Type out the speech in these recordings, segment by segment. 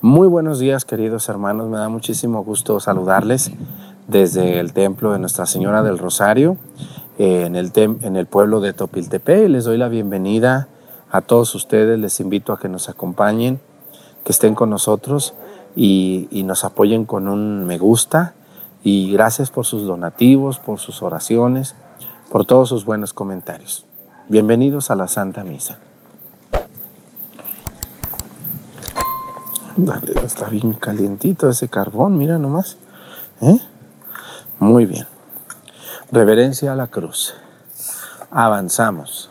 Muy buenos días, queridos hermanos. Me da muchísimo gusto saludarles desde el templo de Nuestra Señora del Rosario, eh, en, el en el pueblo de Topiltepe. Les doy la bienvenida a todos ustedes. Les invito a que nos acompañen, que estén con nosotros y, y nos apoyen con un me gusta. Y gracias por sus donativos, por sus oraciones, por todos sus buenos comentarios. Bienvenidos a la Santa Misa. Dale, está bien calientito ese carbón, mira nomás. ¿Eh? Muy bien. Reverencia a la cruz. Avanzamos.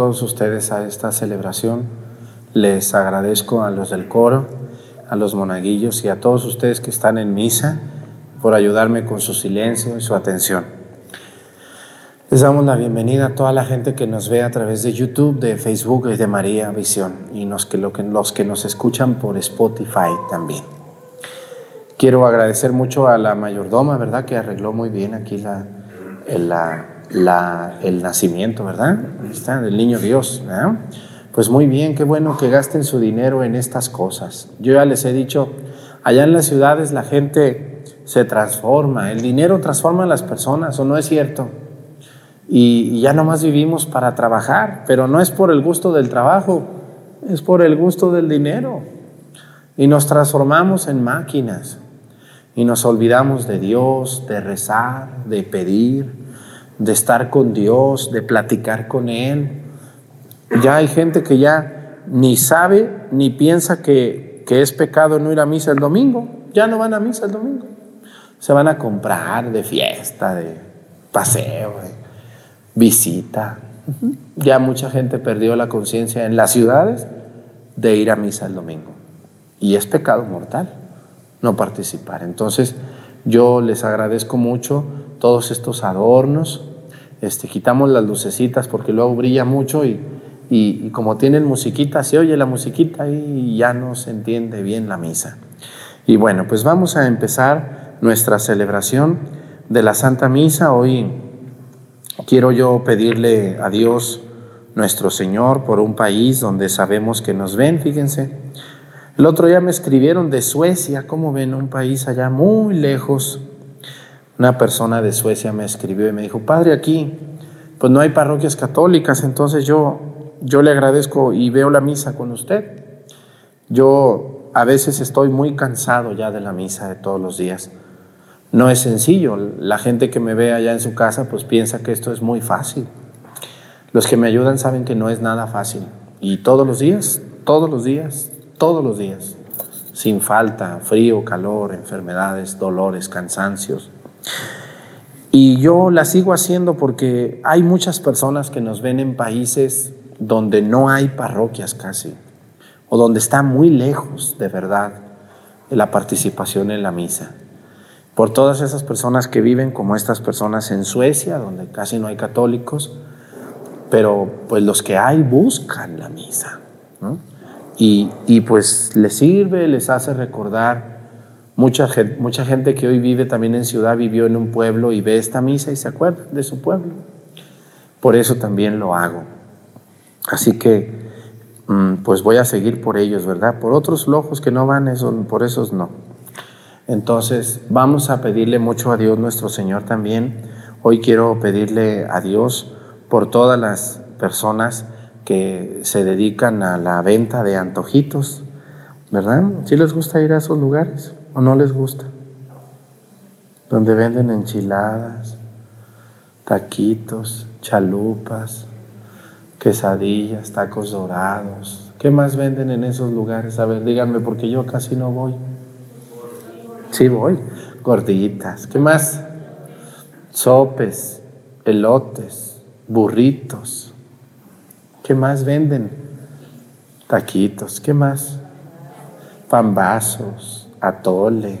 Todos ustedes a esta celebración. Les agradezco a los del coro, a los monaguillos y a todos ustedes que están en misa por ayudarme con su silencio y su atención. Les damos la bienvenida a toda la gente que nos ve a través de YouTube, de Facebook y de María Visión y los que, los que nos escuchan por Spotify también. Quiero agradecer mucho a la mayordoma, ¿verdad? Que arregló muy bien aquí la, la el nacimiento, ¿verdad? Ahí está, del niño Dios, ¿verdad? Pues muy bien, qué bueno que gasten su dinero en estas cosas. Yo ya les he dicho, allá en las ciudades la gente se transforma, el dinero transforma a las personas, ¿o no es cierto? Y, y ya nomás vivimos para trabajar, pero no es por el gusto del trabajo, es por el gusto del dinero. Y nos transformamos en máquinas y nos olvidamos de Dios, de rezar, de pedir, de estar con Dios, de platicar con Él. Ya hay gente que ya ni sabe ni piensa que, que es pecado no ir a misa el domingo. Ya no van a misa el domingo. Se van a comprar de fiesta, de paseo, de visita. Ya mucha gente perdió la conciencia en las ciudades de ir a misa el domingo. Y es pecado mortal no participar. Entonces, yo les agradezco mucho todos estos adornos, este, quitamos las lucecitas porque luego brilla mucho y, y, como tienen musiquita, se oye la musiquita y ya no se entiende bien la misa. Y bueno, pues vamos a empezar nuestra celebración de la Santa Misa. Hoy quiero yo pedirle a Dios nuestro Señor por un país donde sabemos que nos ven, fíjense. El otro día me escribieron de Suecia, ¿cómo ven? Un país allá muy lejos, una persona de Suecia me escribió y me dijo, padre, aquí pues no hay parroquias católicas, entonces yo, yo le agradezco y veo la misa con usted. Yo a veces estoy muy cansado ya de la misa de todos los días. No es sencillo, la gente que me ve allá en su casa pues piensa que esto es muy fácil. Los que me ayudan saben que no es nada fácil. Y todos los días, todos los días, todos los días sin falta, frío, calor, enfermedades, dolores, cansancios. Y yo la sigo haciendo porque hay muchas personas que nos ven en países donde no hay parroquias casi, o donde está muy lejos de verdad la participación en la misa. Por todas esas personas que viven como estas personas en Suecia, donde casi no hay católicos, pero pues los que hay buscan la misa. Y, pues les sirve, les hace recordar Mucha gente, mucha gente que hoy vive también en ciudad vivió en un pueblo y ve esta misa y se acuerda de su pueblo. Por eso también lo hago. Así que, mm, pues voy a seguir por ellos, ¿verdad? Por otros lojos que no van, eso, por esos no. Entonces, vamos a pedirle mucho a Dios nuestro Señor también. Hoy quiero pedirle a Dios por todas las personas que se dedican a la venta de antojitos, ¿verdad? ¿Sí les gusta ir a esos lugares? ¿O no les gusta? Donde venden enchiladas, taquitos, chalupas, quesadillas, tacos dorados. ¿Qué más venden en esos lugares? A ver, díganme, porque yo casi no voy. Sí voy. Gorditas. ¿Qué más? Sopes, elotes, burritos. ¿Qué más venden? Taquitos. ¿Qué más? Pambazos atole,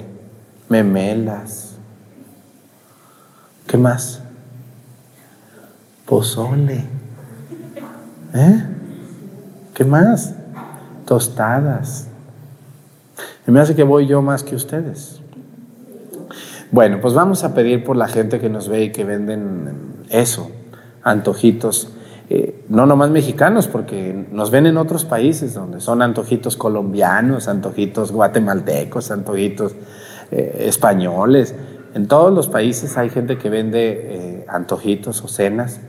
memelas. ¿Qué más? Pozole. ¿Eh? ¿Qué más? Tostadas. Y me hace que voy yo más que ustedes. Bueno, pues vamos a pedir por la gente que nos ve y que venden eso, antojitos eh, no nomás mexicanos, porque nos ven en otros países donde son antojitos colombianos, antojitos guatemaltecos, antojitos eh, españoles. En todos los países hay gente que vende eh, antojitos o cenas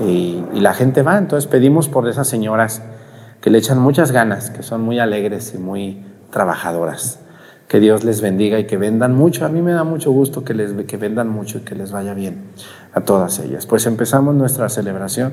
y, y, la gente va. Entonces pedimos por esas señoras que le echan muchas ganas, que son muy alegres y muy trabajadoras. Que Dios les bendiga y que vendan mucho. A mí me da mucho gusto que, les, que vendan mucho y que les vaya bien a todas ellas. Pues empezamos nuestra celebración.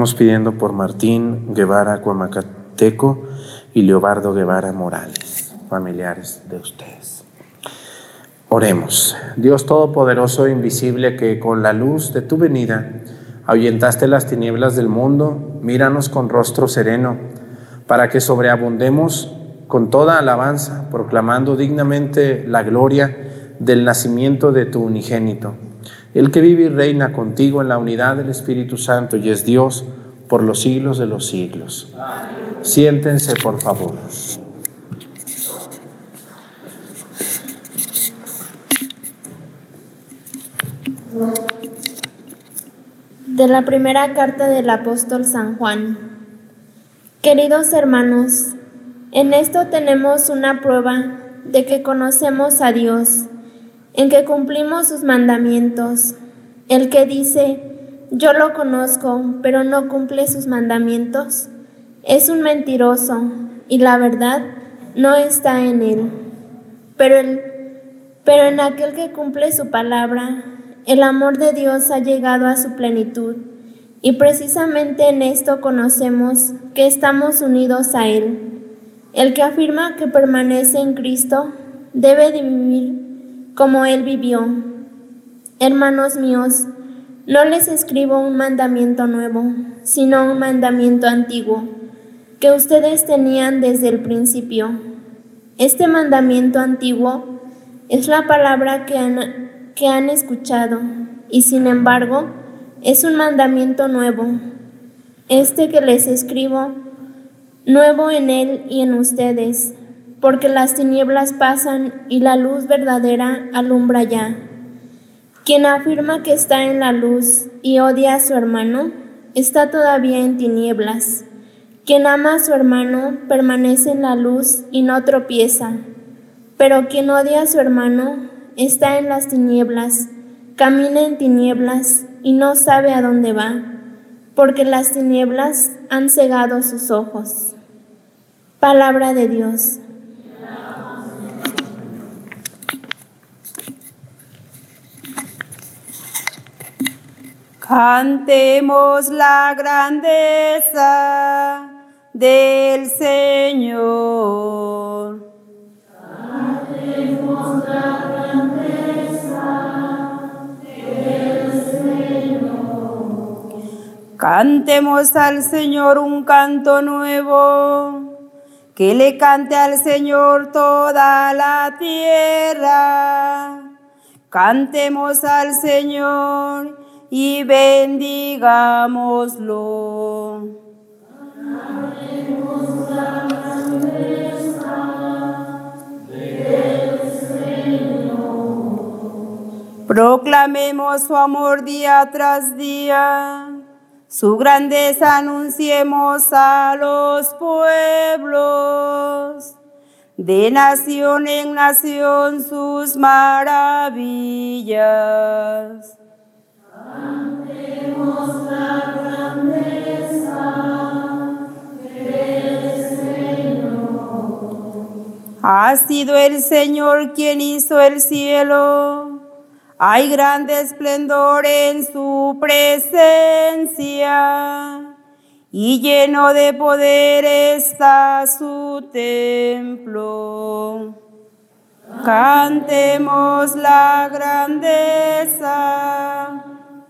Pidiendo por Martín Guevara Cuamacateco y Leobardo Guevara Morales, familiares de ustedes. Oremos. Dios Todopoderoso e Invisible, que con la luz de tu venida ahuyentaste las tinieblas del mundo, míranos con rostro sereno, para que sobreabundemos con toda alabanza, proclamando dignamente la gloria del nacimiento de tu unigénito, el que vive y reina contigo en la unidad del Espíritu Santo y es Dios por los siglos de los siglos. Siéntense, por favor. De la primera carta del apóstol San Juan. Queridos hermanos, en esto tenemos una prueba de que conocemos a Dios, en que cumplimos sus mandamientos. El que dice, yo lo conozco, pero no cumple sus mandamientos, es un mentiroso y la verdad no está en él. Pero, el, pero en aquel que cumple su palabra, el amor de Dios ha llegado a su plenitud y precisamente en esto conocemos que estamos unidos a Él. El que afirma que permanece en Cristo debe de vivir como Él vivió. Hermanos míos, no les escribo un mandamiento nuevo, sino un mandamiento antiguo, que ustedes tenían desde el principio. Este mandamiento antiguo es la palabra que han escuchado, y sin embargo es un mandamiento nuevo, este que les escribo, nuevo en él y en ustedes, porque las tinieblas pasan y la luz verdadera alumbra ya. Quien afirma que está en la luz y odia a su hermano, está todavía en tinieblas. Quien ama a su hermano permanece en la luz y no tropieza, pero quien odia a su hermano está en las tinieblas, camina en tinieblas y no sabe a dónde va, porque las tinieblas han cegado sus ojos. Palabra de Dios. Cantemos la grandeza del Señor. Cantemos la Cantemos al Señor un canto nuevo, que le cante al Señor toda la tierra. Cantemos al Señor y bendigámoslo. Proclamemos su amor día tras día su grandeza anunciemos a los pueblos, de nación en nación sus maravillas. Ha sido el Señor quien hizo el cielo hay grande esplendor en su presencia y lleno de poder está su templo. Cantemos la grandeza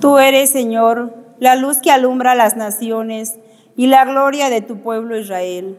Tú eres, Señor, la luz que alumbra las naciones y la gloria de tu pueblo Israel.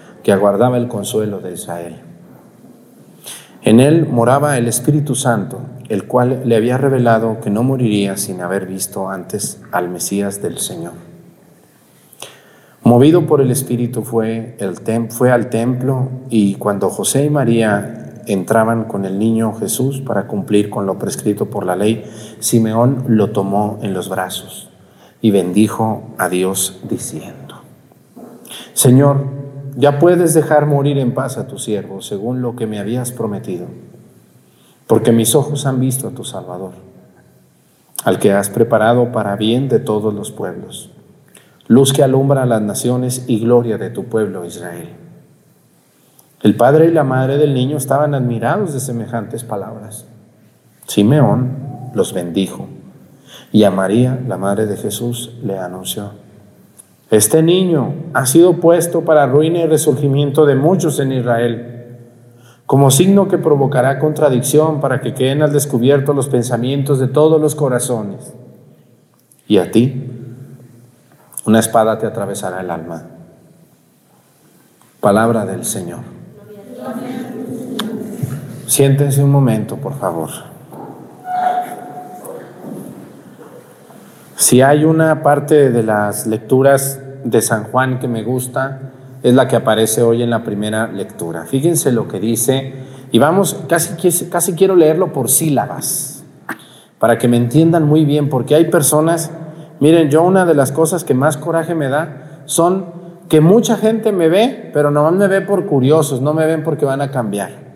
que aguardaba el consuelo de Israel. En él moraba el Espíritu Santo, el cual le había revelado que no moriría sin haber visto antes al Mesías del Señor. Movido por el Espíritu fue, el fue al templo y cuando José y María entraban con el niño Jesús para cumplir con lo prescrito por la ley, Simeón lo tomó en los brazos y bendijo a Dios diciendo, Señor, ya puedes dejar morir en paz a tu siervo, según lo que me habías prometido, porque mis ojos han visto a tu Salvador, al que has preparado para bien de todos los pueblos, luz que alumbra a las naciones y gloria de tu pueblo Israel. El padre y la madre del niño estaban admirados de semejantes palabras. Simeón los bendijo y a María, la madre de Jesús, le anunció. Este niño ha sido puesto para ruina y resurgimiento de muchos en Israel, como signo que provocará contradicción para que queden al descubierto los pensamientos de todos los corazones. Y a ti, una espada te atravesará el alma. Palabra del Señor. Siéntense un momento, por favor. Si hay una parte de las lecturas de San Juan que me gusta, es la que aparece hoy en la primera lectura. Fíjense lo que dice, y vamos, casi, casi quiero leerlo por sílabas, para que me entiendan muy bien, porque hay personas, miren, yo una de las cosas que más coraje me da son que mucha gente me ve, pero no me ve por curiosos, no me ven porque van a cambiar.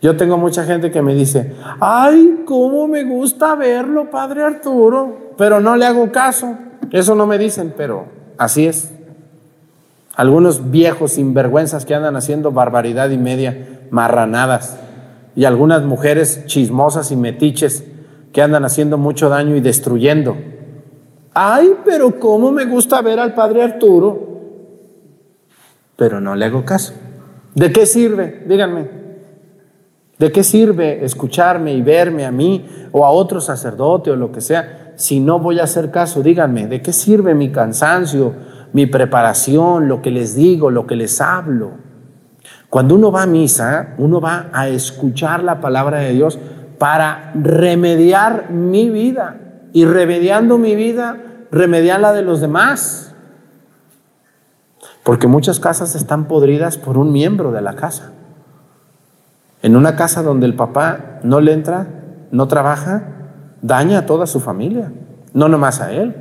Yo tengo mucha gente que me dice, ay, cómo me gusta verlo, Padre Arturo, pero no le hago caso. Eso no me dicen, pero así es. Algunos viejos sinvergüenzas que andan haciendo barbaridad y media, marranadas. Y algunas mujeres chismosas y metiches que andan haciendo mucho daño y destruyendo. Ay, pero cómo me gusta ver al Padre Arturo. Pero no le hago caso. ¿De qué sirve? Díganme. ¿De qué sirve escucharme y verme a mí o a otro sacerdote o lo que sea si no voy a hacer caso? Díganme, ¿de qué sirve mi cansancio, mi preparación, lo que les digo, lo que les hablo? Cuando uno va a misa, uno va a escuchar la palabra de Dios para remediar mi vida y remediando mi vida, remediar la de los demás. Porque muchas casas están podridas por un miembro de la casa. En una casa donde el papá no le entra, no trabaja, daña a toda su familia, no nomás a él.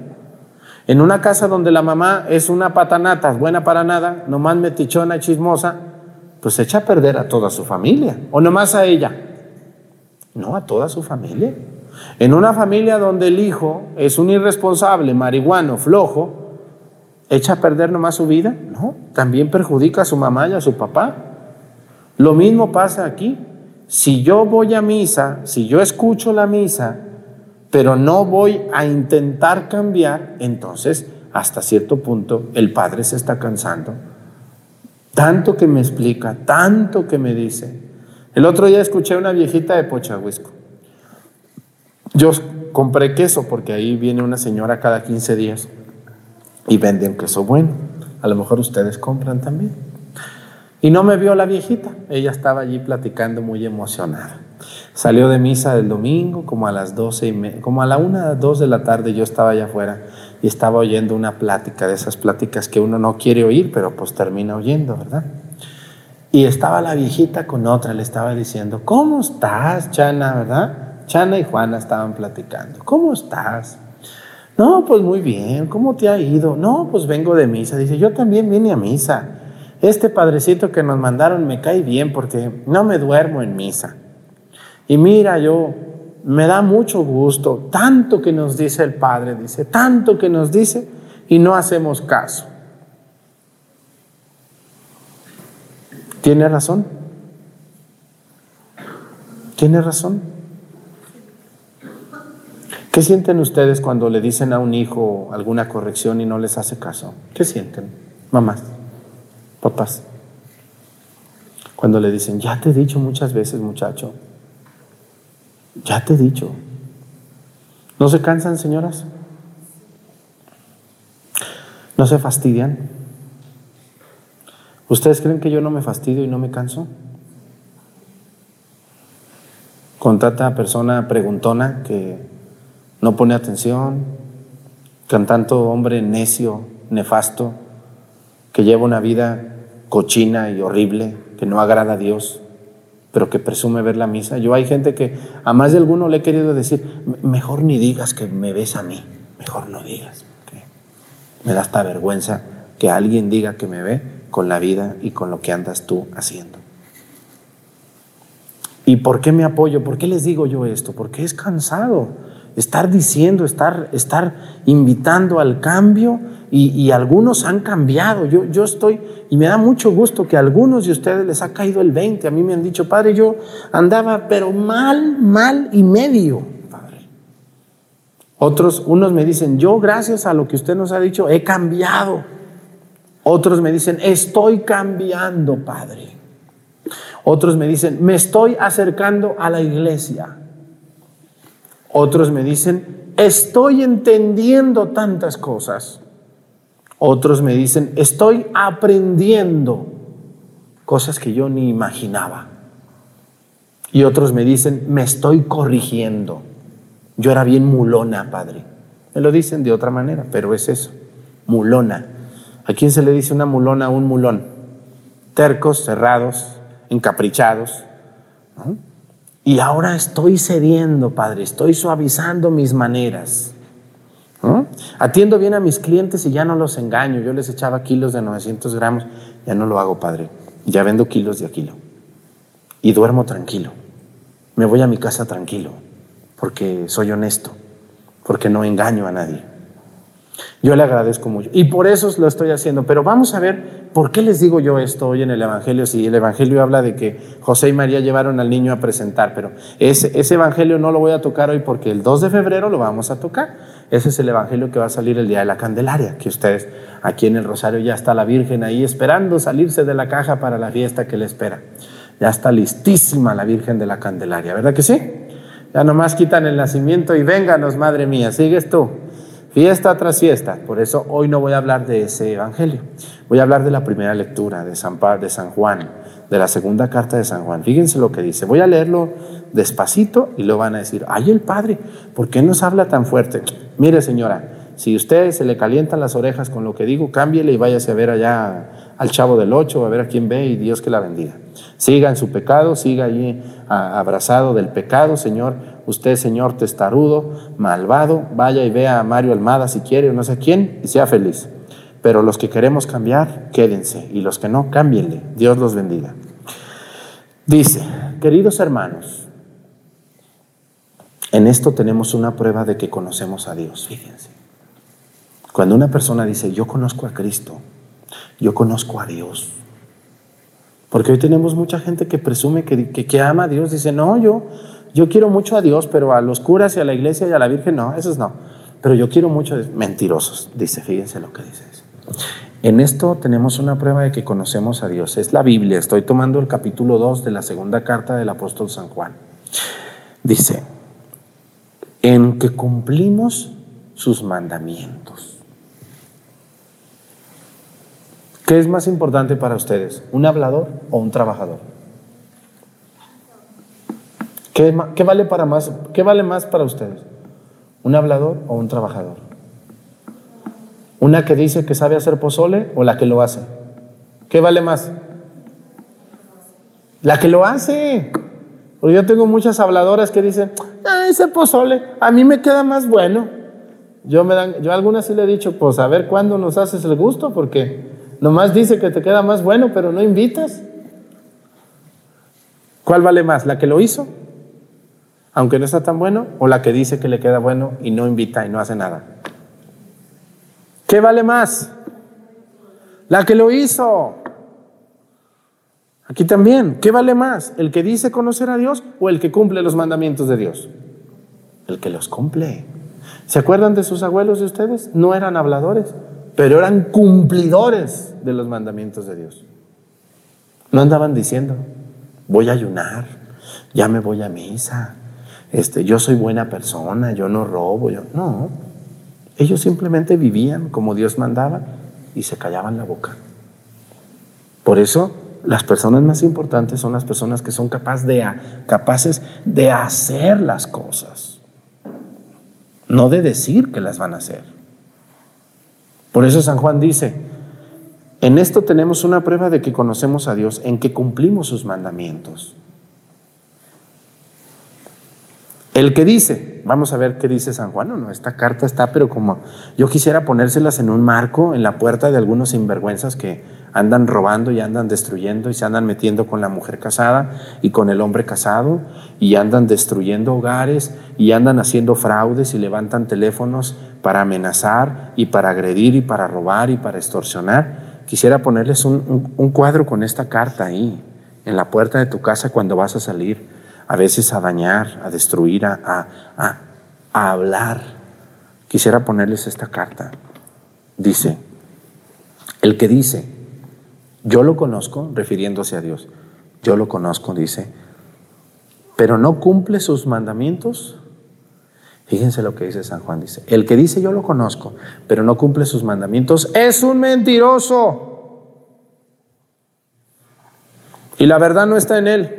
En una casa donde la mamá es una patanata, buena para nada, nomás metichona chismosa, pues echa a perder a toda su familia, o nomás a ella. No, a toda su familia. En una familia donde el hijo es un irresponsable, marihuano, flojo, echa a perder nomás su vida, no, también perjudica a su mamá y a su papá. Lo mismo pasa aquí. Si yo voy a misa, si yo escucho la misa, pero no voy a intentar cambiar, entonces hasta cierto punto el Padre se está cansando. Tanto que me explica, tanto que me dice, El otro día escuché una viejita de Pochahuisco. Yo compré queso porque ahí viene una señora cada 15 días y vende un queso bueno. A lo mejor ustedes compran también. Y no me vio la viejita. Ella estaba allí platicando muy emocionada. Salió de misa el domingo como a las 12 y como a la 1, 2 de la tarde yo estaba allá afuera y estaba oyendo una plática, de esas pláticas que uno no quiere oír, pero pues termina oyendo, ¿verdad? Y estaba la viejita con otra, le estaba diciendo, ¿cómo estás, Chana, verdad? Chana y Juana estaban platicando, ¿cómo estás? No, pues muy bien, ¿cómo te ha ido? No, pues vengo de misa. Dice, yo también vine a misa. Este padrecito que nos mandaron me cae bien porque no me duermo en misa. Y mira, yo me da mucho gusto, tanto que nos dice el Padre, dice, tanto que nos dice y no hacemos caso. ¿Tiene razón? ¿Tiene razón? ¿Qué sienten ustedes cuando le dicen a un hijo alguna corrección y no les hace caso? ¿Qué sienten? Mamás, papás. Cuando le dicen, ya te he dicho muchas veces, muchacho, ya te he dicho. ¿No se cansan, señoras? ¿No se fastidian? ¿Ustedes creen que yo no me fastidio y no me canso? Con tanta persona preguntona que no pone atención, con tanto hombre necio, nefasto, que lleva una vida cochina y horrible, que no agrada a Dios pero que presume ver la misa. Yo hay gente que a más de alguno le he querido decir, mejor ni digas que me ves a mí, mejor no digas. Me da esta vergüenza que alguien diga que me ve con la vida y con lo que andas tú haciendo. ¿Y por qué me apoyo? ¿Por qué les digo yo esto? Porque es cansado estar diciendo, estar, estar invitando al cambio y, algunos han cambiado. Yo, yo estoy, y me da mucho gusto que a algunos de ustedes les ha caído el 20. A mí me han dicho, Padre, yo andaba, pero mal, mal y medio, Padre. Otros, unos me dicen, yo gracias a lo que usted nos ha dicho, he cambiado. Otros me dicen, estoy cambiando, Padre. Otros me dicen, me estoy acercando a la iglesia. Otros me dicen, estoy entendiendo tantas cosas. Otros me dicen, estoy aprendiendo cosas que yo ni imaginaba. Y otros me dicen, me estoy corrigiendo. Yo era bien mulona, padre. Me lo dicen de otra manera, pero es eso, mulona. ¿A quién se le dice una mulona a un mulón? Tercos, cerrados, encaprichados. Y ahora estoy cediendo, Padre, estoy suavizando mis maneras. Atiendo bien a mis clientes y ya no los engaño. Yo les echaba kilos de 900 gramos, ya no lo hago, padre. Ya vendo kilos de a kilo. Y duermo tranquilo. Me voy a mi casa tranquilo, porque soy honesto, porque no engaño a nadie. Yo le agradezco mucho. Y por eso lo estoy haciendo. Pero vamos a ver por qué les digo yo esto hoy en el Evangelio. Si el Evangelio habla de que José y María llevaron al niño a presentar, pero ese, ese Evangelio no lo voy a tocar hoy porque el 2 de febrero lo vamos a tocar. Ese es el Evangelio que va a salir el día de la Candelaria, que ustedes aquí en el Rosario ya está la Virgen ahí esperando salirse de la caja para la fiesta que le espera. Ya está listísima la Virgen de la Candelaria, ¿verdad que sí? Ya nomás quitan el nacimiento y vénganos, madre mía, sigues tú fiesta tras fiesta. Por eso hoy no voy a hablar de ese evangelio. Voy a hablar de la primera lectura de San, de San Juan, de la segunda carta de San Juan. Fíjense lo que dice. Voy a leerlo despacito y lo van a decir, ay el Padre, ¿por qué nos habla tan fuerte? Mire señora, si usted se le calientan las orejas con lo que digo, cámbiele y váyase a ver allá al chavo del ocho, a ver a quién ve y Dios que la bendiga. Siga en su pecado, siga allí abrazado del pecado, Señor Usted, señor testarudo, malvado, vaya y vea a Mario Almada si quiere o no sé quién y sea feliz. Pero los que queremos cambiar, quédense. Y los que no, cámbienle. Dios los bendiga. Dice, queridos hermanos, en esto tenemos una prueba de que conocemos a Dios. Fíjense. Cuando una persona dice, yo conozco a Cristo, yo conozco a Dios. Porque hoy tenemos mucha gente que presume que, que, ama a Dios. Dice, no, yo, yo quiero mucho a Dios, pero a los curas y a la iglesia y a la Virgen no, esos no. Pero yo quiero mucho, mentirosos, dice, fíjense lo que dice eso. En esto tenemos una prueba de que conocemos a Dios. Es la Biblia. Estoy tomando el capítulo 2 de la segunda carta del apóstol San Juan. Dice, en que cumplimos sus mandamientos. ¿Qué es más importante para ustedes? ¿Un hablador o un trabajador? ¿Qué, qué vale, para más, ¿Qué vale más para ustedes? ¿Un hablador o un trabajador? ¿Una que dice que sabe hacer pozole o la que lo hace? ¿Qué vale más? La que lo hace. Porque yo tengo muchas habladoras que dicen, ah, ese pozole a mí me queda más bueno. Yo, me dan, yo a algunas sí le he dicho, pues a ver cuándo nos haces el gusto, porque nomás dice que te queda más bueno, pero no invitas. ¿Cuál vale más? ¿La que lo hizo? Aunque no está tan bueno, o la que dice que le queda bueno y no invita y no hace nada. ¿Qué vale más? La que lo hizo. Aquí también, ¿qué vale más? ¿El que dice conocer a Dios o el que cumple los mandamientos de Dios? El que los cumple. ¿Se acuerdan de sus abuelos de ustedes? No eran habladores, pero eran cumplidores de los mandamientos de Dios. No andaban diciendo, voy a ayunar, ya me voy a misa, este, yo soy buena persona, yo no robo, yo no. Ellos simplemente vivían como Dios mandaba y se callaban la boca. Por eso las personas más importantes son las personas que son capaces de hacer las cosas, no de decir que las van a hacer. Por eso San Juan dice, en esto tenemos una prueba de que conocemos a Dios, en que cumplimos sus mandamientos. El que dice, vamos a ver qué dice San Juan, no, no, esta carta está, pero como yo quisiera ponérselas en un marco en la puerta de algunos sinvergüenzas que andan robando y andan destruyendo y se andan metiendo con la mujer casada y con el hombre casado y andan destruyendo hogares y andan haciendo fraudes y levantan teléfonos para amenazar y para agredir y para robar y para extorsionar. Quisiera ponerles un, un cuadro con esta carta ahí, en la puerta de tu casa cuando vas a salir a veces a dañar, a destruir, a, hablar. Quisiera ponerles esta carta. Dice, el que dice, yo lo conozco, refiriéndose a Dios, yo lo conozco, dice, pero no cumple sus mandamientos. Fíjense lo que dice San Juan, dice, el que dice yo lo conozco, pero no cumple sus mandamientos, es un mentiroso. Y la verdad no está en él.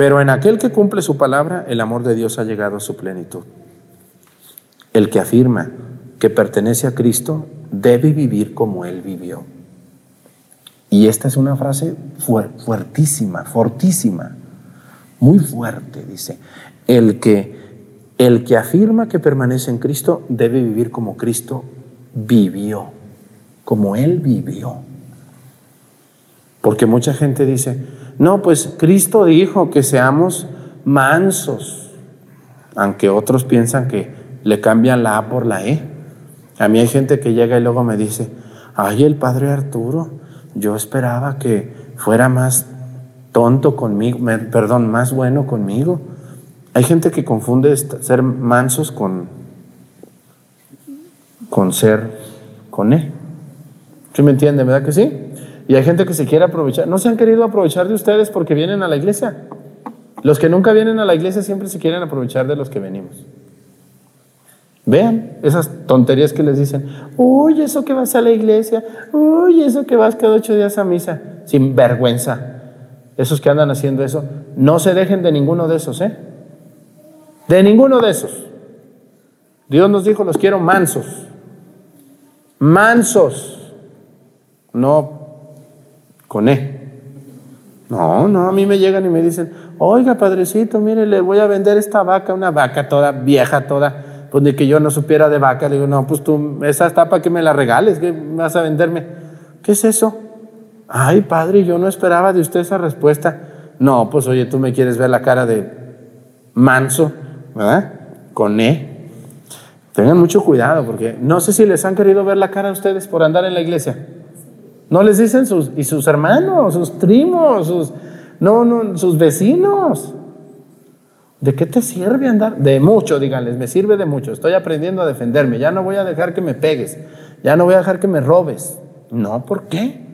Pero en aquel que cumple su palabra, el amor de Dios ha llegado a su plenitud. El que afirma que pertenece a Cristo debe vivir como Él vivió. Y esta es una frase fuertísima, fortísima, muy fuerte, dice. El que, el que afirma que permanece en Cristo debe vivir como Cristo vivió, como Él vivió. Porque mucha gente dice, no, pues Cristo dijo que seamos mansos, aunque otros piensan que le cambian la A por la E. A mí hay gente que llega y luego me dice, ay, el padre Arturo, yo esperaba que fuera más tonto conmigo, perdón, más bueno conmigo. Hay gente que confunde ser mansos con, con ser con E. ¿Sí me entiende, verdad que sí? Y hay gente que se quiere aprovechar. No se han querido aprovechar de ustedes porque vienen a la iglesia. Los que nunca vienen a la iglesia siempre se quieren aprovechar de los que venimos. Vean esas tonterías que les dicen. Uy, eso que vas a la iglesia. Uy, eso que vas cada ocho días a misa. Sin vergüenza. Esos que andan haciendo eso. No se dejen de ninguno de esos, ¿eh? De ninguno de esos. Dios nos dijo, los quiero mansos. Mansos. No con E. No, no, a mí me llegan y me dicen, oiga, padrecito, mire, le voy a vender esta vaca, una vaca toda vieja, toda, pues de que yo no supiera de vaca. Le digo, no, pues tú, esa está para que me la regales, que vas a venderme. ¿Qué es eso? Ay, padre, yo no esperaba de usted esa respuesta. No, pues oye, tú me quieres ver la cara de manso, ¿verdad? Con E. Tengan mucho cuidado, porque no sé si les han querido ver la cara a ustedes por andar en la iglesia. No les dicen sus, y sus hermanos, sus primos, sus, no, no, sus vecinos. ¿De qué te sirve andar? De mucho, díganles, me sirve de mucho. Estoy aprendiendo a defenderme. Ya no voy a dejar que me pegues. ya no voy a dejar que me robes. No, ¿por qué?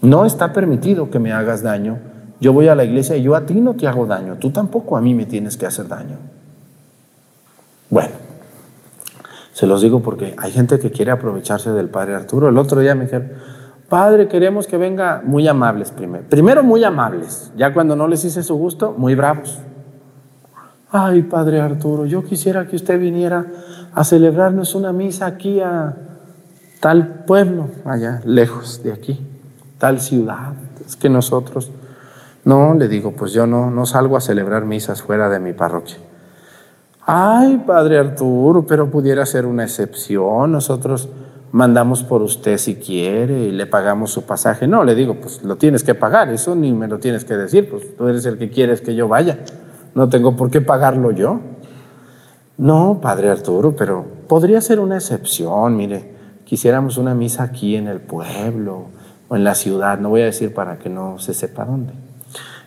No está permitido que me hagas daño. Yo voy a la iglesia y yo a ti no te hago daño. Tú tampoco a mí me tienes que hacer daño. Bueno, se los digo porque hay gente que quiere aprovecharse del padre Arturo. El otro día me dijeron, padre, queremos que venga muy amables primero. Primero muy amables. Ya cuando no les hice su gusto, muy bravos. Ay, padre Arturo, yo quisiera que usted viniera a celebrarnos una misa aquí a tal pueblo, allá lejos de aquí, tal ciudad. Es que nosotros, no, le digo, pues yo no, no salgo a celebrar misas fuera de mi parroquia. Ay, padre Arturo, pero pudiera ser una excepción. Nosotros mandamos por usted si quiere y le pagamos su pasaje. No, le digo, pues lo tienes que pagar, eso ni me lo tienes que decir, pues tú eres el que quieres que yo vaya no tengo por qué pagarlo yo. No, Padre Arturo, pero podría ser una excepción, mire, quisiéramos una misa aquí en el pueblo o en la ciudad, no voy a decir para que no se sepa dónde.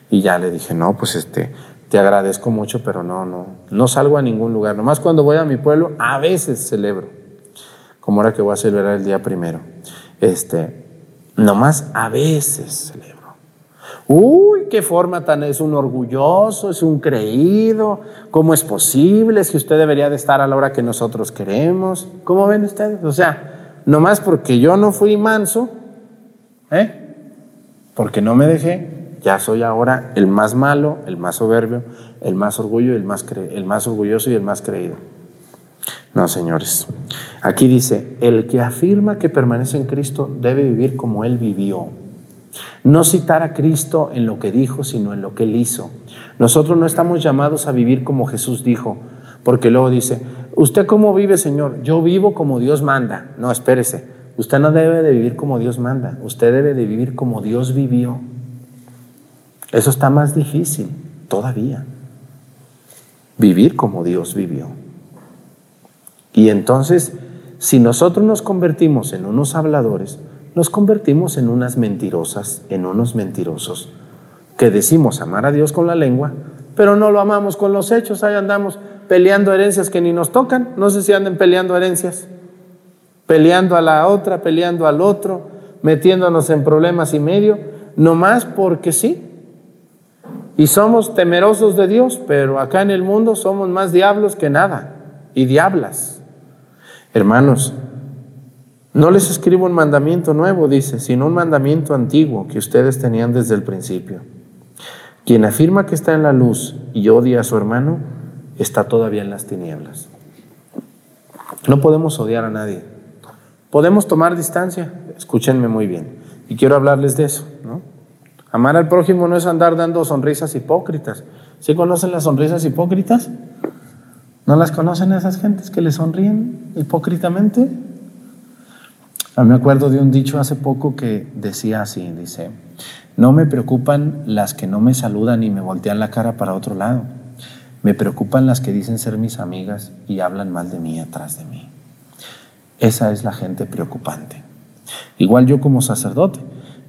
Y ya le dije, no, pues este, te agradezco mucho, pero no, no, no salgo a ningún lugar. Nomás cuando voy a mi pueblo, a veces celebro, como ahora que voy a celebrar el día primero. Este, nomás a veces celebro. Uy, qué forma tan es un orgulloso, es un creído. ¿Cómo es posible? Es que usted debería de estar a la hora que nosotros queremos. ¿Cómo ven ustedes? O sea, nomás porque yo no fui manso, ¿eh? Porque no me dejé, ya soy ahora el más malo, el más soberbio, el más orgullo, el más, el más orgulloso y el más creído. No, señores. Aquí dice, el que afirma que permanece en Cristo debe vivir como Él vivió. No citar a Cristo en lo que dijo, sino en lo que él hizo. Nosotros no estamos llamados a vivir como Jesús dijo, porque luego dice, ¿usted cómo vive, Señor? Yo vivo como Dios manda. No, espérese. Usted no debe de vivir como Dios manda. Usted debe de vivir como Dios vivió. Eso está más difícil todavía. Vivir como Dios vivió. Y entonces, si nosotros nos convertimos en unos habladores, nos convertimos en unas mentirosas, en unos mentirosos, que decimos amar a Dios con la lengua, pero no lo amamos con los hechos, ahí andamos peleando herencias que ni nos tocan, no sé si anden peleando herencias, peleando a la otra, peleando al otro, metiéndonos en problemas y medio, nomás porque sí. Y somos temerosos de Dios, pero acá en el mundo somos más diablos que nada, y diablas. Hermanos, no les escribo un mandamiento nuevo, dice, sino un mandamiento antiguo que ustedes tenían desde el principio. Quien afirma que está en la luz y odia a su hermano, está todavía en las tinieblas. No podemos odiar a nadie. Podemos tomar distancia, escúchenme muy bien. Y quiero hablarles de eso. ¿no? Amar al prójimo no es andar dando sonrisas hipócritas. ¿Sí conocen las sonrisas hipócritas? ¿No las conocen esas gentes que le sonríen hipócritamente? Me acuerdo de un dicho hace poco que decía así, dice, no me preocupan las que no me saludan y me voltean la cara para otro lado. Me preocupan las que dicen ser mis amigas y hablan mal de mí atrás de mí. Esa es la gente preocupante. Igual yo como sacerdote,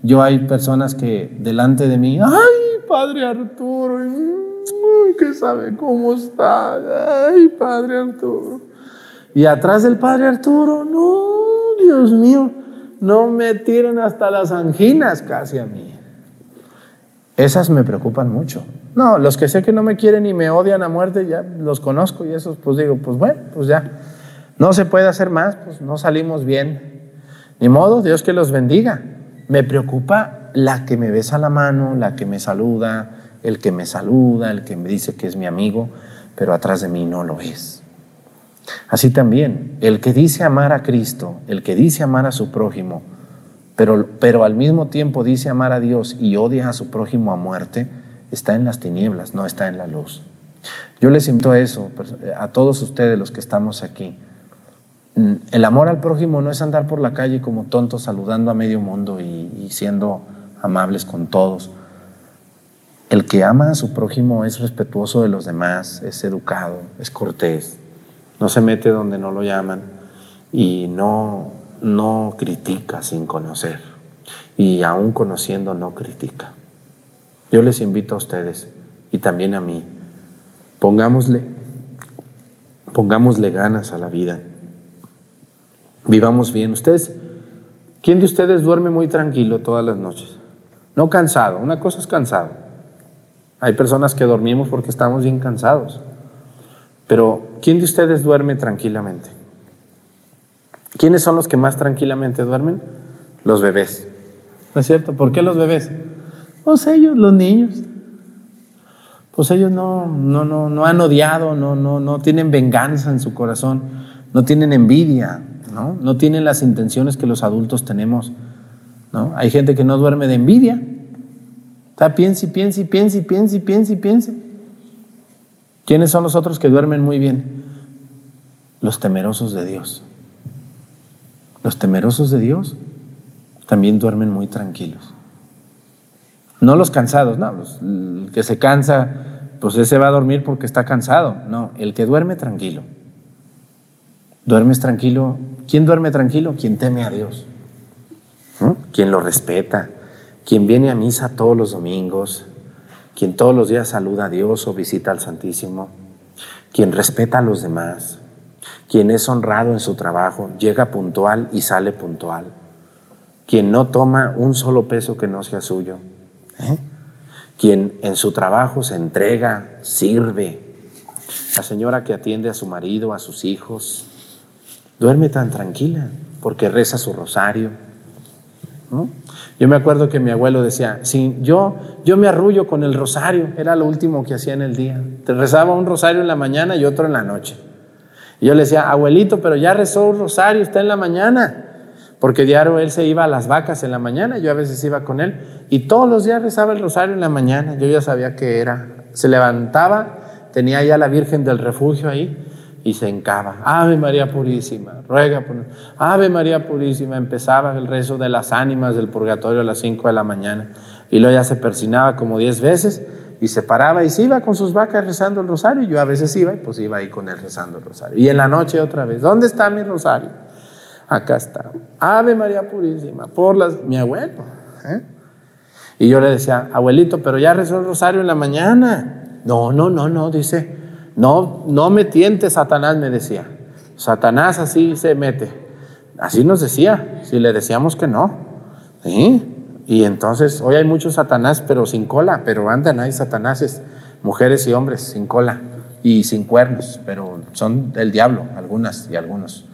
yo hay personas que delante de mí, ay, Padre Arturo, que sabe cómo está, ay, Padre Arturo. Y atrás del Padre Arturo, no, Dios mío, no me tiren hasta las anginas casi a mí. Esas me preocupan mucho. No, los que sé que no me quieren y me odian a muerte, ya los conozco y esos pues digo, pues bueno, pues ya. No se puede hacer más, pues no salimos bien. Ni modo, Dios que los bendiga. Me preocupa la que me besa la mano, la que me saluda, el que me saluda, el que me dice que es mi amigo, pero atrás de mí no lo es. Así también, el que dice amar a Cristo, el que dice amar a su prójimo, pero, pero al mismo tiempo dice amar a Dios y odia a su prójimo a muerte, está en las tinieblas, no está en la luz. Yo les invito a eso, a todos ustedes los que estamos aquí. El amor al prójimo no es andar por la calle como tontos saludando a medio mundo y siendo amables con todos. El que ama a su prójimo es respetuoso de los demás, es educado, es cortés, no se mete donde no lo llaman y no, no critica sin conocer. Y aún conociendo no critica. Yo les invito a ustedes y también a mí, pongámosle, pongámosle ganas a la vida. vivamos bien. Ustedes, ¿quién de ustedes duerme muy tranquilo todas las noches? No cansado, una cosa es cansado. Hay personas que dormimos porque estamos bien cansados. Pero, ¿quién de ustedes duerme tranquilamente? ¿Quiénes son los que más tranquilamente duermen? Los bebés. ¿No es cierto? ¿Por qué los bebés? Pues ellos, los niños. Pues ellos no, no, no, no han odiado, no, no, no tienen venganza en su corazón, no tienen envidia, ¿no? no tienen las intenciones que los adultos tenemos. ¿no? Hay gente que no duerme de envidia. Está y piensa y piensa y piensa. ¿Quiénes son los otros que duermen muy bien? Los temerosos de Dios. Los temerosos de Dios también duermen muy tranquilos. No los cansados, no, el que se cansa, pues ese va a dormir porque está cansado. No, el que duerme tranquilo. Duermes tranquilo. ¿Quién duerme tranquilo? Quien teme a Dios. Quien lo respeta. Quien viene a misa todos los domingos quien todos los días saluda a Dios o visita al Santísimo, quien respeta a los demás, quien es honrado en su trabajo, llega puntual y sale puntual, quien no toma un solo peso que no sea suyo, ¿eh? quien en su trabajo se entrega, sirve, la señora que atiende a su marido, a sus hijos, duerme tan tranquila porque reza su rosario. ¿no? Yo me acuerdo que mi abuelo decía, si yo, yo me arrullo con el rosario, era lo último que hacía en el día. Te rezaba un rosario en la mañana y otro en la noche. Y yo le decía, abuelito, pero ya rezó un rosario, está en la mañana. Porque diario él se iba a las vacas en la mañana, yo a veces iba con él, y todos los días rezaba el rosario en la mañana, yo ya sabía que era. Se levantaba, tenía ya la Virgen del Refugio ahí, y se encaba. Ave María Purísima, ruega por Ave María Purísima, empezaba el rezo de las ánimas del purgatorio a las 5 de la mañana. Y luego ya se persinaba como 10 veces y se paraba y se iba con sus vacas rezando el rosario. Y yo a veces iba y pues iba ahí con él rezando el rosario. Y en la noche otra vez, ¿dónde está mi rosario? Acá está. Ave María Purísima, por las... Mi abuelo. ¿eh? Y yo le decía, abuelito, pero ya rezó el rosario en la mañana. No, no, no, no, dice, no, no me tientes, Satanás, me decía. Satanás así se mete. Así nos decía, si le decíamos que no. Y entonces, hoy hay muchos Satanás, pero sin cola, pero andan ahí Satanáses, mujeres y hombres sin cola y sin cuernos, pero son del diablo, algunas y algunos.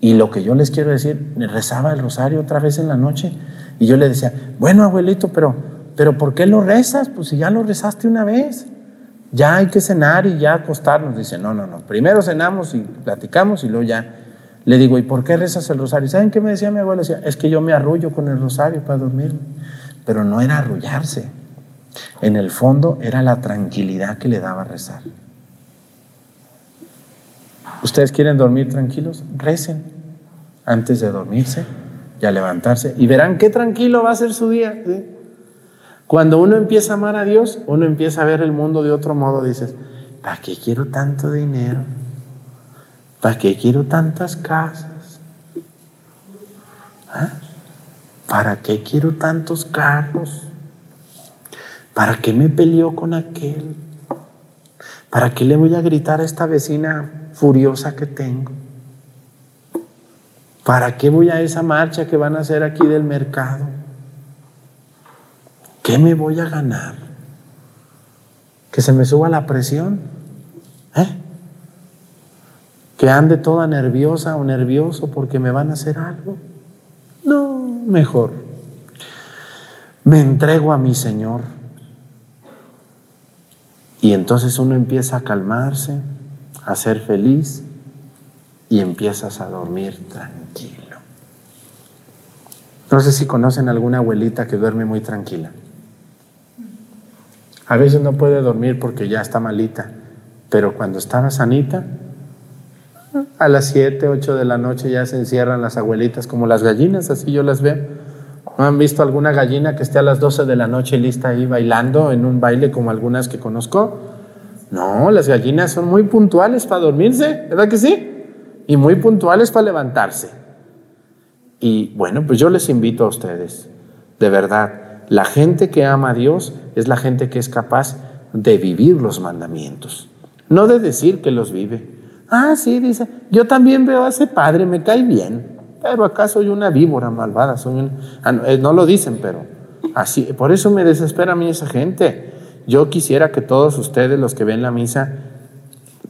Y lo que yo les quiero decir, rezaba el rosario otra vez en la noche y yo le decía, bueno abuelito, pero, pero ¿por qué lo rezas? Pues si ya lo rezaste una vez ya hay que cenar y ya acostarnos. Dice, no, no, no, primero cenamos y platicamos y luego ya. Le digo, ¿y por qué rezas el rosario? ¿Saben qué me decía mi abuela? Decía, es que yo me arrullo con el rosario para dormir. Pero no era arrullarse. En el fondo era la tranquilidad que le daba rezar. ¿Ustedes quieren dormir tranquilos? Recen antes de dormirse y a levantarse y verán qué tranquilo va a ser su día. Cuando uno empieza a amar a Dios, uno empieza a ver el mundo de otro modo. Dices, ¿para qué quiero tanto dinero? ¿Para qué quiero tantas casas? ¿Ah? ¿Para qué quiero tantos carros? ¿Para qué me peleó con aquel? ¿Para qué le voy a gritar a esta vecina furiosa que tengo? ¿Para qué voy a esa marcha que van a hacer aquí del mercado? ¿Qué me voy a ganar? ¿Que se me suba la presión? ¿Eh? ¿Que ande toda nerviosa o nervioso porque me van a hacer algo? No, mejor. Me entrego a mi Señor. Y entonces uno empieza a calmarse, a ser feliz y empiezas a dormir tranquilo. No sé si conocen alguna abuelita que duerme muy tranquila. A veces no puede dormir porque ya está malita, pero cuando estaba sanita, a las 7, 8 de la noche ya se encierran las abuelitas como las gallinas, así yo las veo. ¿No han visto alguna gallina que esté a las 12 de la noche lista ahí bailando en un baile como algunas que conozco? No, las gallinas son muy puntuales para dormirse, ¿verdad que sí? Y muy puntuales para levantarse. Y bueno, pues yo les invito a ustedes, de verdad, la gente que ama a Dios es la gente que es capaz de vivir los mandamientos, no de decir que los vive. Ah, sí, dice, yo también veo a ese padre, me cae bien. pero acá soy una víbora malvada, soy ah, eh, no lo dicen, pero así, por eso me desespera a mí esa gente. Yo quisiera que todos ustedes, los que ven la misa,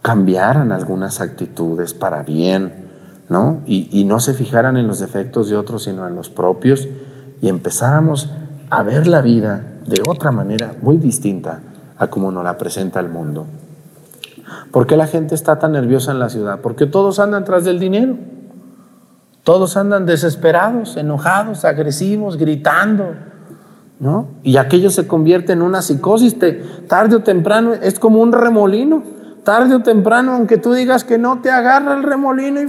cambiaran algunas actitudes para bien, ¿no? Y, y no se fijaran en los defectos de otros, sino en los propios, y empezáramos a ver la vida de otra manera muy distinta a como nos la presenta el mundo. ¿Por qué la gente está tan nerviosa en la ciudad? Porque todos andan tras del dinero. Todos andan desesperados, enojados, agresivos, gritando. ¿no? Y aquello se convierte en una psicosis. tarde o temprano es como un remolino. Tarde o temprano, aunque tú digas que no, te agarra el remolino y,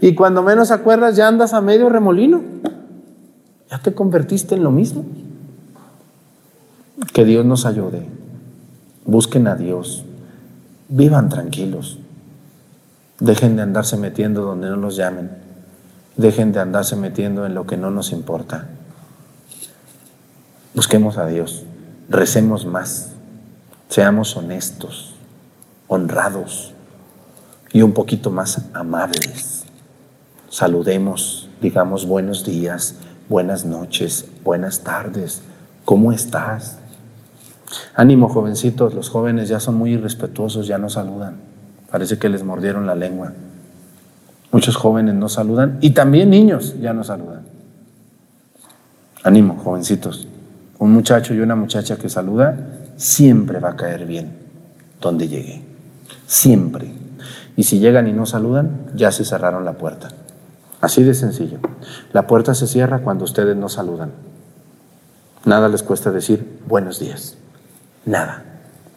y cuando menos acuerdas ya andas a medio remolino. Ya te convertiste en lo mismo. Que Dios nos ayude. Busquen a Dios. Vivan tranquilos. Dejen de andarse metiendo donde no los llamen. Dejen de andarse metiendo en lo que no nos importa. Busquemos a Dios. Recemos más. Seamos honestos, honrados y un poquito más amables. Saludemos, digamos buenos días, buenas noches, buenas tardes. ¿Cómo estás? Ánimo, jovencitos, los jóvenes ya son muy irrespetuosos, ya no saludan. Parece que les mordieron la lengua. Muchos jóvenes no saludan y también niños ya no saludan. Ánimo, jovencitos. Un muchacho y una muchacha que saluda siempre va a caer bien donde llegue. Siempre. Y si llegan y no saludan, ya se cerraron la puerta. Así de sencillo. La puerta se cierra cuando ustedes no saludan. Nada les cuesta decir buenos días. Nada.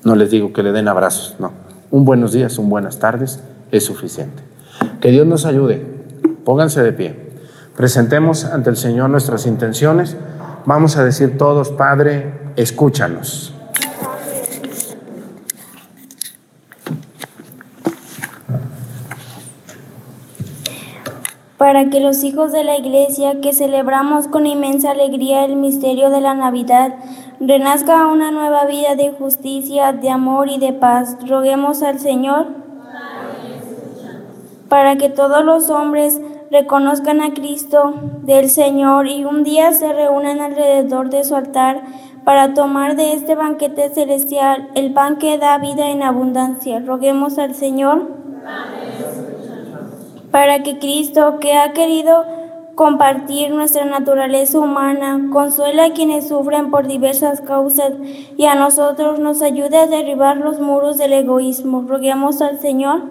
No les digo que le den abrazos, no. Un buenos días, un buenas tardes es suficiente. Que Dios nos ayude. Pónganse de pie. Presentemos ante el Señor nuestras intenciones. Vamos a decir todos, Padre, escúchanos. Para que los hijos de la Iglesia, que celebramos con inmensa alegría el misterio de la Navidad, renazca una nueva vida de justicia, de amor y de paz. Roguemos al Señor para que todos los hombres reconozcan a Cristo del Señor y un día se reúnan alrededor de su altar para tomar de este banquete celestial el pan que da vida en abundancia. Roguemos al Señor para que Cristo, que ha querido compartir nuestra naturaleza humana, consuela a quienes sufren por diversas causas y a nosotros nos ayude a derribar los muros del egoísmo. Roguemos al Señor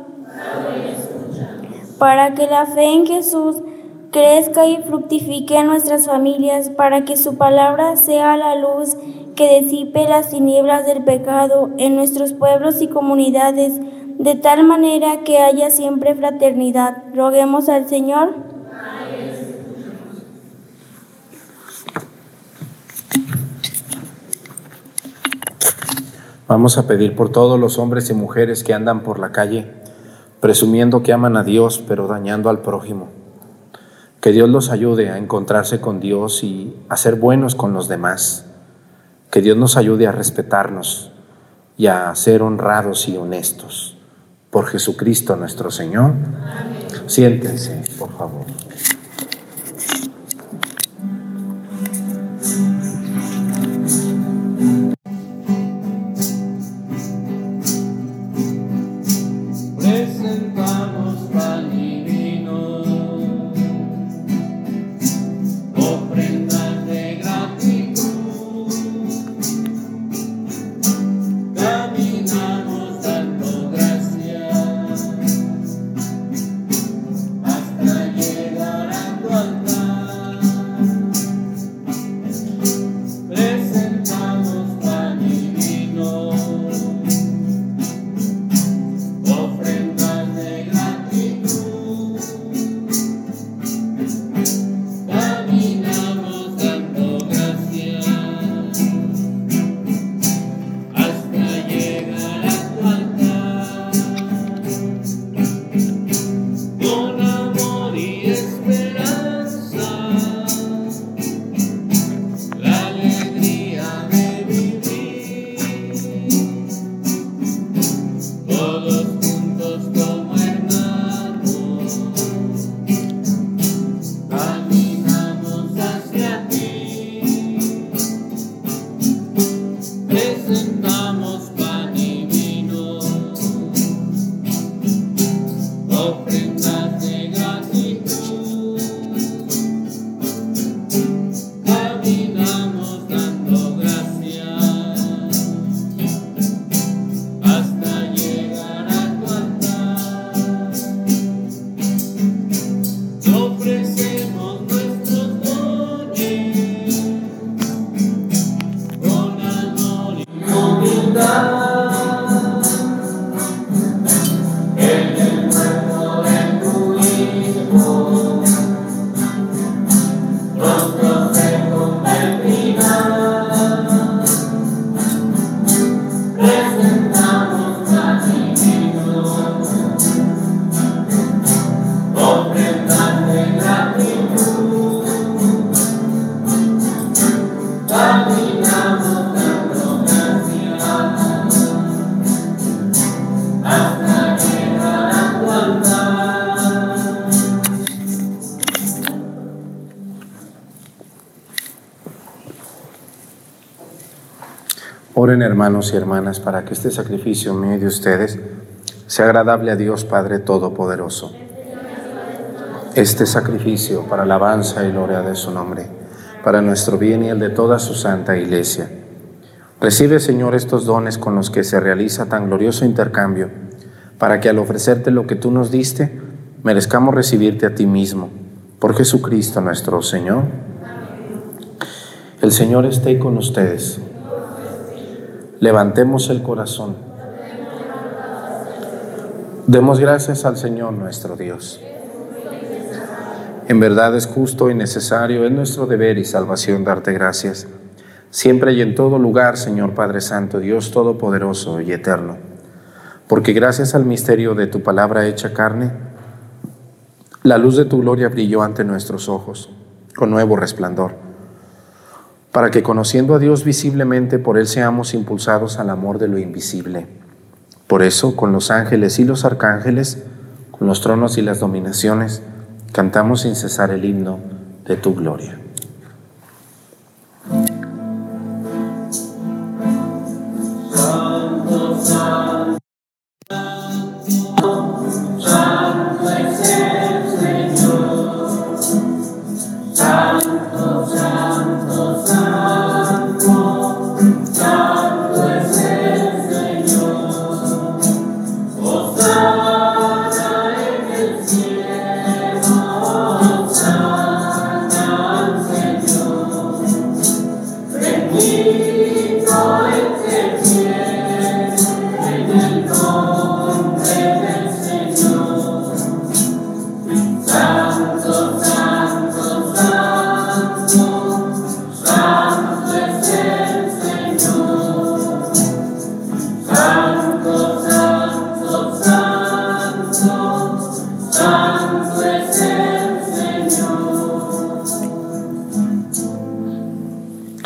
para que la fe en Jesús crezca y fructifique en nuestras familias, para que su palabra sea la luz que disipe las tinieblas del pecado en nuestros pueblos y comunidades, de tal manera que haya siempre fraternidad. Roguemos al Señor. Vamos a pedir por todos los hombres y mujeres que andan por la calle presumiendo que aman a Dios, pero dañando al prójimo. Que Dios los ayude a encontrarse con Dios y a ser buenos con los demás. Que Dios nos ayude a respetarnos y a ser honrados y honestos. Por Jesucristo nuestro Señor. Siéntense, por favor. Hermanos y hermanas para que este sacrificio mío de ustedes sea agradable a Dios Padre Todopoderoso. Este sacrificio para alabanza y gloria de su nombre, para nuestro bien y el de toda su santa iglesia. Recibe, Señor, estos dones con los que se realiza tan glorioso intercambio, para que al ofrecerte lo que tú nos diste, merezcamos recibirte a ti mismo. Por Jesucristo nuestro Señor. El Señor esté con ustedes. Levantemos el corazón. Demos gracias al Señor nuestro Dios. En verdad es justo y necesario, es nuestro deber y salvación darte gracias, siempre y en todo lugar, Señor Padre Santo, Dios Todopoderoso y Eterno, porque gracias al misterio de tu palabra hecha carne, la luz de tu gloria brilló ante nuestros ojos con nuevo resplandor, para que conociendo a Dios visiblemente por Él seamos impulsados al amor de lo invisible. Por eso, con los ángeles y los arcángeles, con los tronos y las dominaciones, cantamos sin cesar el himno de tu gloria.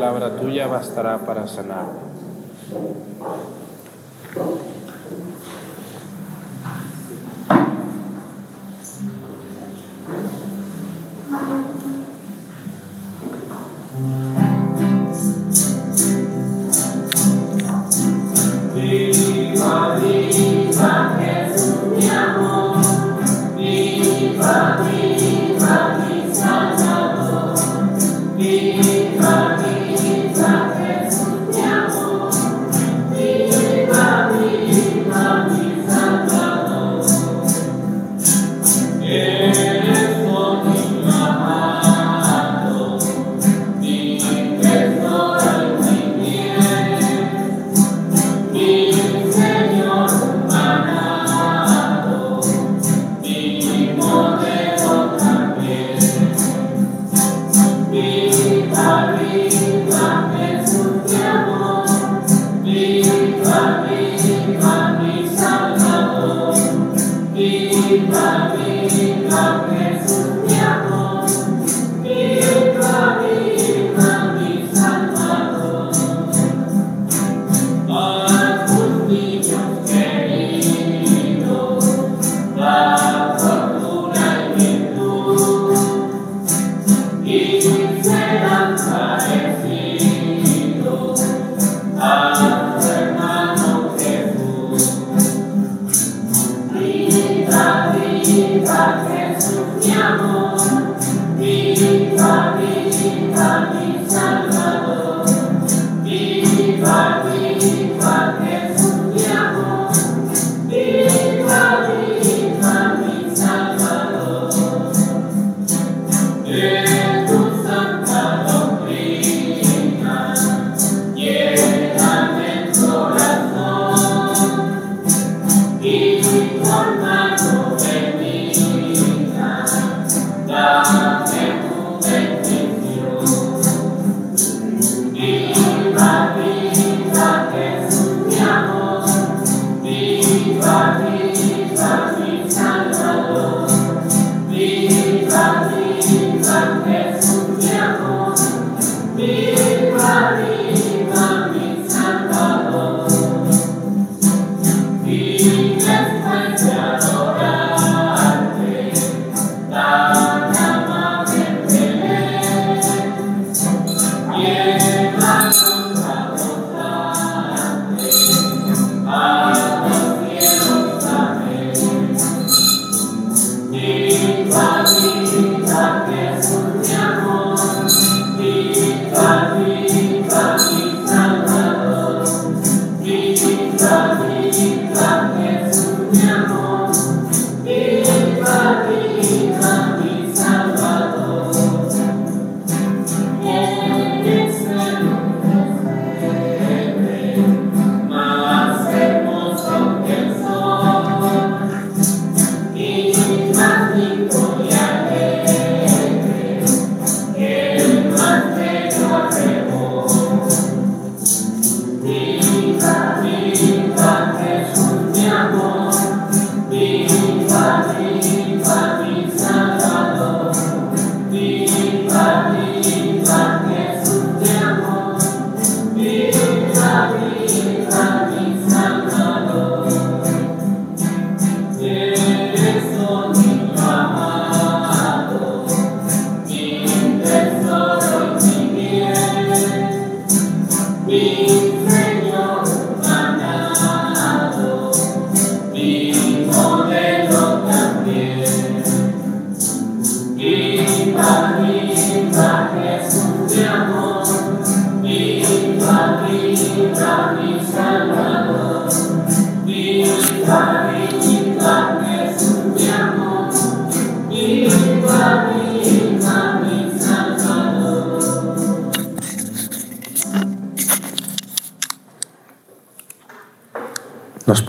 Palabra tuya bastará para sanar.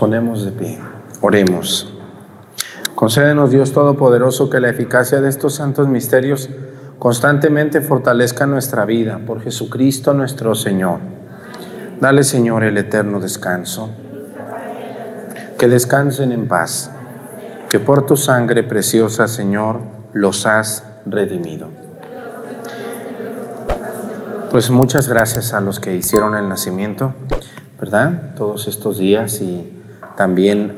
Ponemos de pie. Oremos. Concédenos, Dios Todopoderoso, que la eficacia de estos santos misterios constantemente fortalezca nuestra vida por Jesucristo nuestro Señor. Dale, Señor, el eterno descanso. Que descansen en paz, que por tu sangre preciosa, Señor, los has redimido. Pues muchas gracias a los que hicieron el nacimiento. ¿verdad? Todos estos días y también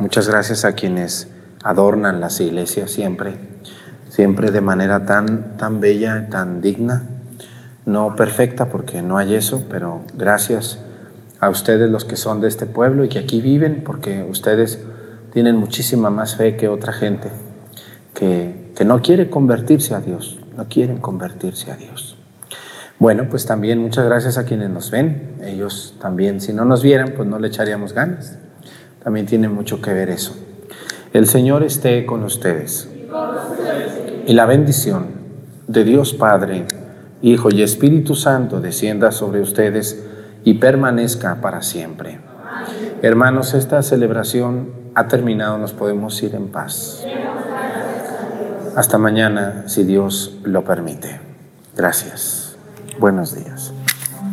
muchas gracias a quienes adornan las iglesias siempre, siempre de manera tan, tan bella, tan digna, no perfecta porque no hay eso, pero gracias a ustedes los que son de este pueblo y que aquí viven, porque ustedes tienen muchísima más fe que otra gente que, que no quiere convertirse a Dios, no quieren convertirse a Dios. Bueno, pues también muchas gracias a quienes nos ven. Ellos también, si no nos vieran, pues no le echaríamos ganas. También tiene mucho que ver eso. El Señor esté con ustedes. Y la bendición de Dios Padre, Hijo y Espíritu Santo descienda sobre ustedes y permanezca para siempre. Hermanos, esta celebración ha terminado, nos podemos ir en paz. Hasta mañana, si Dios lo permite. Gracias. Buenos días.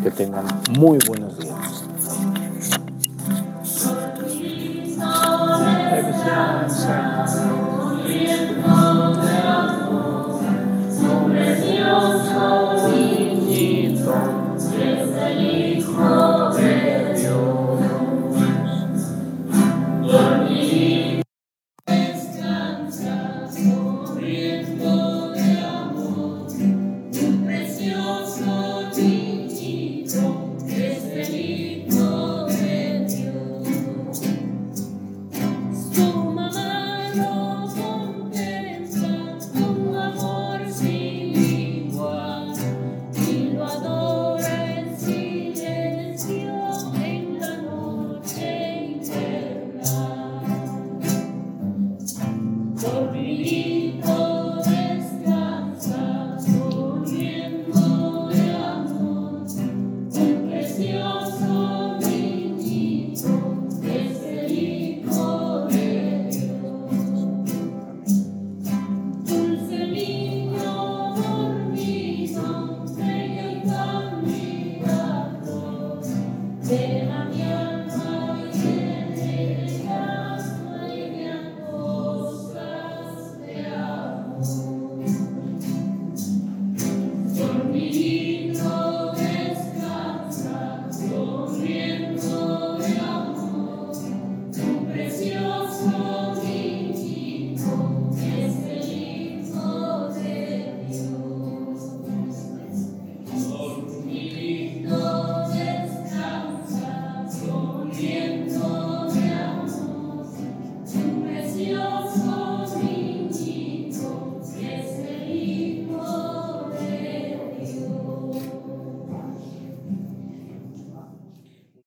Que tengan muy buenos días. Dios.